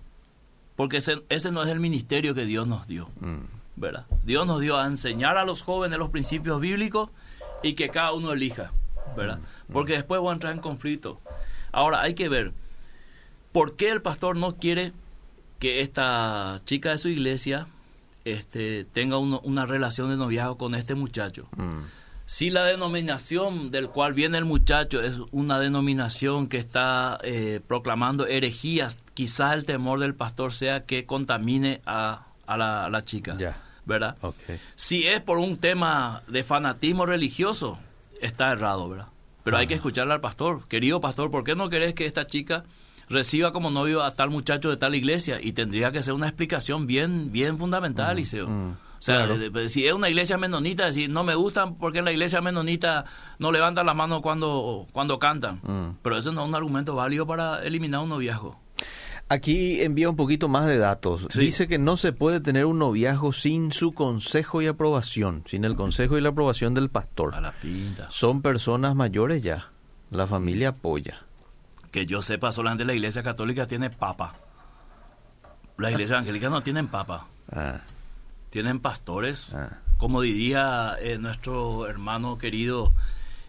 porque ese, ese, no es el ministerio que Dios nos dio. Mm. ¿verdad? Dios nos dio a enseñar a los jóvenes los principios bíblicos y que cada uno elija. ¿verdad? Mm. Porque después va a entrar en conflicto. Ahora hay que ver por qué el pastor no quiere que esta chica de su iglesia este, tenga una relación de noviazgo con este muchacho. Mm. Si la denominación del cual viene el muchacho es una denominación que está eh, proclamando herejías, quizás el temor del pastor sea que contamine a, la, chica. ¿Verdad? Si es por un tema de fanatismo religioso, está errado, ¿verdad? Pero hay que escucharle al pastor. Querido pastor, ¿por qué no querés que esta chica reciba como novio a tal muchacho de tal iglesia? Y tendría que ser una explicación bien, bien fundamental, Liceo. Mm. O sea, si es una iglesia menonita, si no me gustan porque en la iglesia menonita no levantan las manos cuando, cuando cantan. Mm. Pero eso no es un argumento válido para eliminar un noviazgo. Aquí envía un poquito más de datos. Dice que no se puede tener un noviazgo sin su consejo y aprobación, sin el consejo y la aprobación del pastor. A la pinta. Son personas mayores ya. La familia apoya. Que yo sepa, solamente la iglesia católica tiene papa. La iglesia evangélica no tienen papa. Ah tienen pastores, ah. como diría eh, nuestro hermano querido,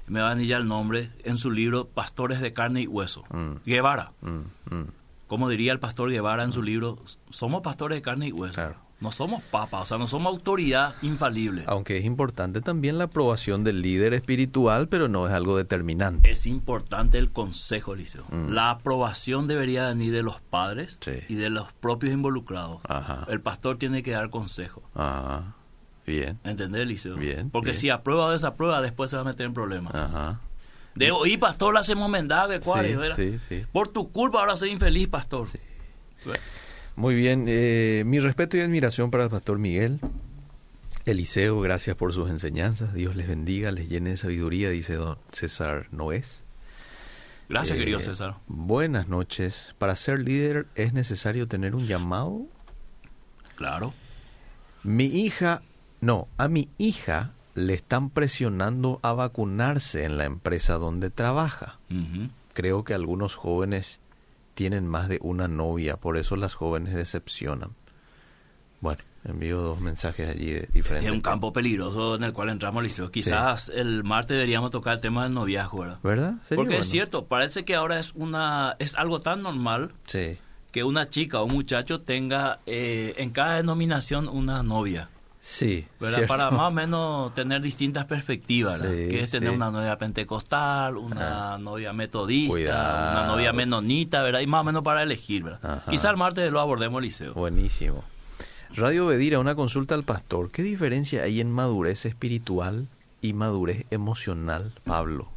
me va a anillar el nombre, en su libro Pastores de carne y hueso, mm. Guevara. Mm, mm. Como diría el pastor Guevara en su libro, somos pastores de carne y hueso. No somos papas, o sea, no somos autoridad infalible. Aunque es importante también la aprobación del líder espiritual, pero no es algo determinante. Es importante el consejo, Liceo. Mm. La aprobación debería venir de los padres y de los propios involucrados. El pastor tiene que dar consejo. Ajá. Bien. ¿Entendés, Liceo? Bien. Porque si aprueba o desaprueba, después se va a meter en problemas. Ajá. De y pastor, la hacemos mendague, ¿cuál sí, sí, Por tu culpa ahora soy infeliz, pastor. Sí. Muy bien, eh, mi respeto y admiración para el pastor Miguel. Eliseo, gracias por sus enseñanzas. Dios les bendiga, les llene de sabiduría, dice don César Noés. Gracias, Eh, querido César. Buenas noches. Para ser líder es necesario tener un llamado. Claro. Mi hija, no, a mi hija le están presionando a vacunarse en la empresa donde trabaja. Creo que algunos jóvenes tienen más de una novia, por eso las jóvenes decepcionan. Bueno, envío dos mensajes allí de diferentes. Es un campo peligroso en el cual entramos, Liceo. Quizás el martes deberíamos tocar el tema del noviazgo, ¿verdad? Porque es cierto, parece que ahora es una es algo tan normal Sí, que una chica o un muchacho tenga eh, en cada denominación una novia, sí. Para más o menos tener distintas perspectivas. Sí, que es tener sí. una novia pentecostal, una novia metodista, Cuidado. una novia menonita, ¿verdad? Y más o menos para elegir, ¿verdad? Quizá el martes lo abordemos, Liceo. Buenísimo. Radio Bedira, una consulta al pastor. ¿Qué diferencia hay en madurez espiritual y madurez emocional, Pablo?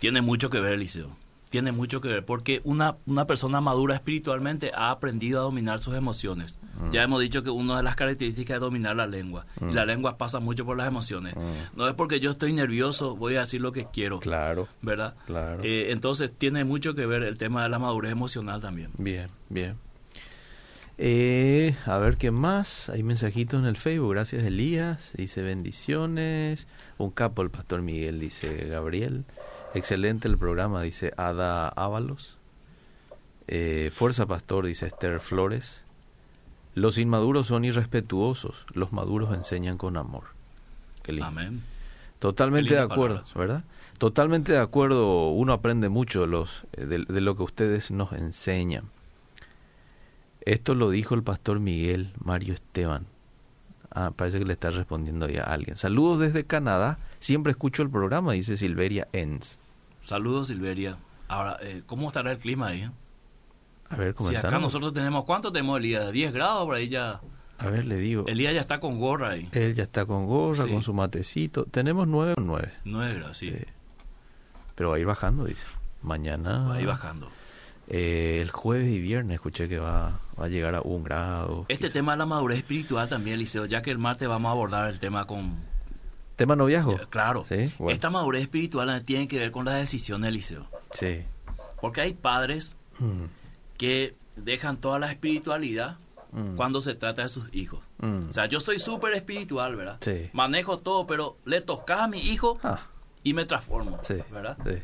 Tiene mucho que ver, Eliseo. Tiene mucho que ver, porque una, una persona madura espiritualmente ha aprendido a dominar sus emociones. Mm. Ya hemos dicho que una de las características es dominar la lengua. Y la lengua pasa mucho por las emociones. No es porque yo estoy nervioso, voy a decir lo que quiero. Mm. Claro. ¿Verdad? Claro. Eh, entonces tiene mucho que ver el tema de la madurez emocional también. Bien, bien. Eh, a ver qué más. Hay mensajitos en el Facebook. Gracias, Elías. Dice bendiciones. Un capo, el pastor Miguel, dice Gabriel. Excelente el programa, dice Ada Ábalos. Eh, Fuerza Pastor, dice Esther Flores. Los inmaduros son irrespetuosos. Los maduros enseñan con amor. Amén. Totalmente de acuerdo, palabras. ¿verdad? Totalmente de acuerdo. Uno aprende mucho los, eh, de, de lo que ustedes nos enseñan. Esto lo dijo el pastor Miguel Mario Esteban. Ah, parece que le está respondiendo ahí a alguien. Saludos desde Canadá. Siempre escucho el programa, dice Silveria Enz. Saludos, Silveria. Ahora, eh, ¿cómo estará el clima ahí? A ver, Si comentanos. acá nosotros tenemos, ¿cuánto tenemos, Elías? ¿10 grados? Por ahí ya. A ver, le digo. Elías ya está con gorra ahí. Él ya está con gorra, Sí. con su matecito. Tenemos nueve o nueve. 9 grados, sí. Sí. Pero va a ir bajando, dice. Mañana. Va ahí bajando. Eh, el jueves y viernes escuché que va, va a llegar a un grado. Este quizá. tema de la madurez espiritual también, Liceo, ya que el martes vamos a abordar el tema con... ¿Tema noviazgo? Claro, Sí, bueno. esta madurez espiritual tiene que ver con las decisiones, Liceo. Sí. Porque hay padres Mm, que dejan toda la espiritualidad Mm. cuando se trata de sus hijos. mm. O sea, yo soy súper espiritual, ¿verdad? Sí. Manejo todo, pero le toca a mi hijo Ah, y me transformo, sí. ¿verdad? Sí.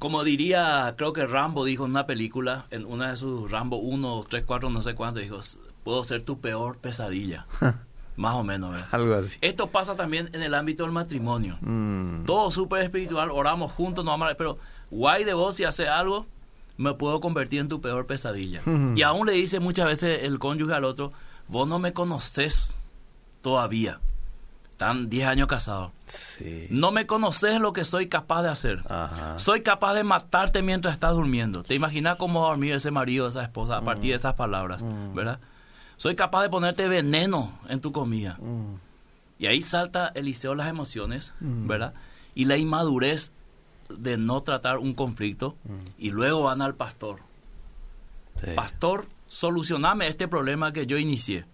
Como diría, creo que Rambo dijo en una película, en una de sus Rambo 1, 3, 4, no sé cuánto, dijo, puedo ser tu peor pesadilla. *laughs* Más o menos, ¿verdad? Algo así. Esto pasa también en el ámbito del matrimonio. Mm, Todo súper espiritual, oramos juntos, no amamos, pero guay de vos si hace algo, me puedo convertir en tu peor pesadilla. Mm. Y aún le dice muchas veces el cónyuge al otro, vos no me conoces todavía. Están 10 años casados. sí. No me conoces lo que soy capaz de hacer. Ajá. Soy capaz de matarte mientras estás durmiendo. ¿Te imaginas cómo va a dormir ese marido, esa esposa, a partir de esas palabras? ¿Verdad? Soy capaz de ponerte veneno en tu comida. Mm, Y ahí salta Eliseo las emociones, Mm. ¿verdad? Y la inmadurez de no tratar un conflicto. Y luego van al pastor. sí. Pastor, solucioname este problema que yo inicié.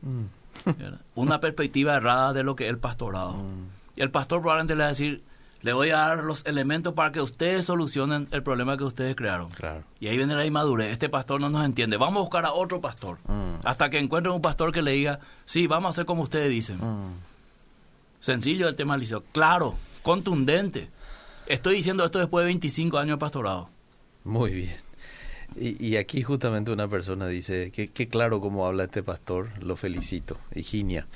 *laughs* Una perspectiva errada de lo que es el pastorado. mm. Y el pastor probablemente le va a decir, le voy a dar los elementos para que ustedes solucionen el problema que ustedes crearon. Claro. Y ahí viene la inmadurez. Este pastor no nos entiende. Vamos a buscar a otro pastor. Mm. Hasta que encuentren un pastor que le diga, sí, vamos a hacer como ustedes dicen. Mm. Sencillo el tema del liceo. Claro, contundente. Estoy diciendo esto después de 25 años de pastorado. Muy bien. Y, y aquí justamente una persona dice, que qué claro cómo habla este pastor, lo felicito. Higinia.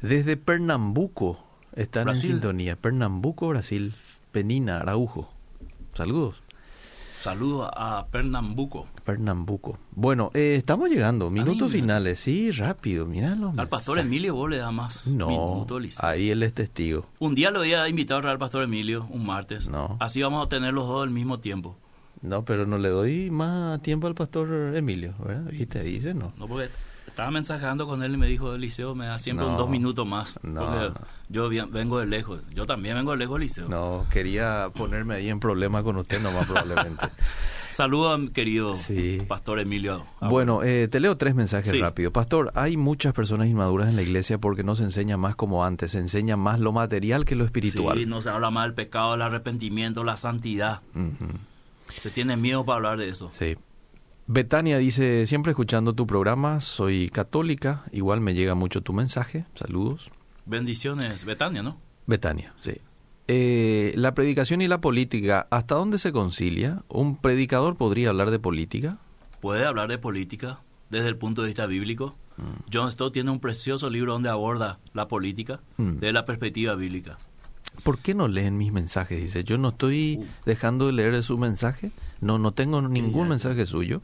Desde Pernambuco están Brasil. en sintonía. Pernambuco, Brasil. Penina, Araujo. Saludos. Saludos a Pernambuco. Pernambuco. Bueno, eh, estamos llegando. Minutos finales. Sí, rápido. Míralo. Al pastor Emilio vos le da más No, minutos, ahí él es testigo. Un día le voy a invitar al pastor Emilio, un martes. No. Así vamos a tener los dos al mismo tiempo. No, pero no le doy más tiempo al pastor Emilio, ¿verdad? Y te dice, no. No porque estaba mensajando con él y me dijo, Liceo, me da siempre un dos minutos más. no, porque no. yo vengo de lejos. Yo también vengo de lejos, Liceo. No, quería ponerme ahí en problema con usted nomás probablemente. *laughs* Saludos querido Sí. Pastor Emilio. Bueno, eh, te leo tres mensajes Sí. rápido. Pastor, hay muchas personas inmaduras en la iglesia porque no se enseña más como antes, se enseña más lo material que lo espiritual. Sí, no se habla más del pecado, el arrepentimiento, la santidad. Ujú, Se tiene miedo para hablar de eso. Sí. Betania dice, siempre escuchando tu programa, soy católica, igual me llega mucho tu mensaje, saludos. Bendiciones, Betania, ¿no? Betania, sí. Eh, la predicación y la política, ¿hasta dónde se concilia? ¿Un predicador podría hablar de política? Puede hablar de política desde el punto de vista bíblico. Mm. John Stott tiene un precioso libro donde aborda la política Mm. desde la perspectiva bíblica. ¿Por qué no leen mis mensajes? Dice, yo no estoy Uh. dejando de leer su mensaje, no, no tengo ningún mensaje suyo,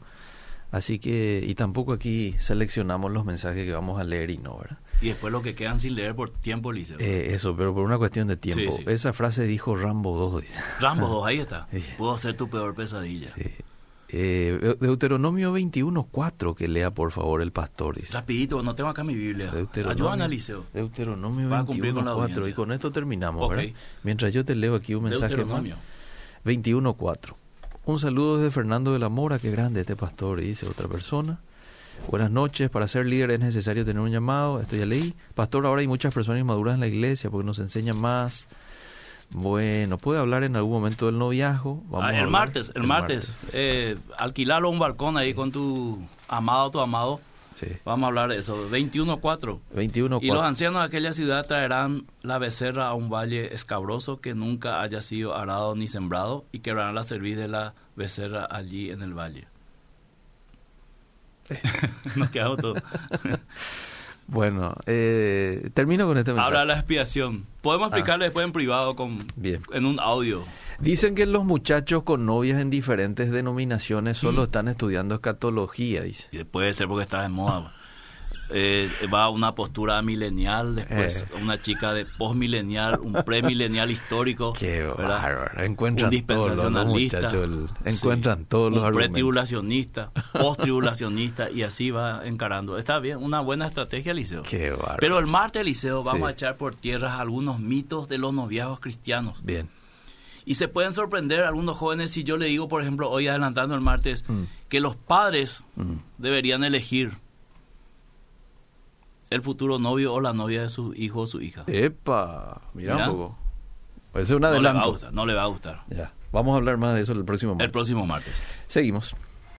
así que, y tampoco aquí seleccionamos los mensajes que vamos a leer y no, ¿verdad? Y después lo que quedan sin leer por tiempo, Liceo. Eh, eso, pero por una cuestión de tiempo. Sí, sí. Esa frase dijo Rambo 2. dice. Rambo 2, ahí *laughs* está. Puedo ser tu peor pesadilla. Sí. Eh, Deuteronomio 21.4, que lea por favor el pastor. Dice. Rapidito, no tengo acá mi Biblia. Ayúdame al Liceo. Deuteronomio Va a cumplir con la 21.4 y con esto terminamos, Ok. ¿verdad? Mientras yo te leo aquí un mensaje más. Deuteronomio. 21.4. Un saludo desde Fernando de la Mora, qué grande este pastor, dice otra persona. Buenas noches, para ser líder es necesario tener un llamado, esto ya leí. Pastor, ahora hay muchas personas inmaduras en la iglesia porque nos enseñan más. Bueno, ¿puede hablar en algún momento del noviazgo? Vamos Ah, el martes, el, martes. Eh, alquilarlo un balcón ahí con tu amado, tu amado. Sí. Vamos a hablar de eso. 21.4. 21.4. Y los ancianos de aquella ciudad traerán la becerra a un valle escabroso que nunca haya sido arado ni sembrado y quebrarán la cerviz de la becerra allí en el valle. *laughs* Nos quedamos todos. *laughs* Bueno, eh, termino con este mensaje. Habla la expiación. Podemos explicarle después en privado con, Bien. en un audio. Dicen que los muchachos con novias en diferentes denominaciones solo Mm. están estudiando escatología, dice. Y puede ser porque está de moda. Eh, va a una postura milenial, después Eh. una chica de postmilenial, un premilenial histórico. *laughs* Qué bárbaro. Encuentran un todos los- los dispensacionalista. muchachos, el- Sí. encuentran todos los un pretribulacionista, *laughs* posttribulacionista y así va encarando. Está bien, una buena estrategia, Liceo. Qué bárbaro. Pero el martes, Liceo, vamos Sí. a echar por tierra algunos mitos de los noviazgos cristianos. Bien. Y se pueden sorprender algunos jóvenes si yo le digo, por ejemplo, hoy adelantando el martes, Mm. que los padres Mm. deberían elegir el futuro novio o la novia de su hijo o su hija. Epa, mira, Mira. un poco. Ese es un no le va a adelanto. gustar, no le va a gustar. Ya. Vamos a hablar más de eso el próximo El martes. próximo martes. Seguimos.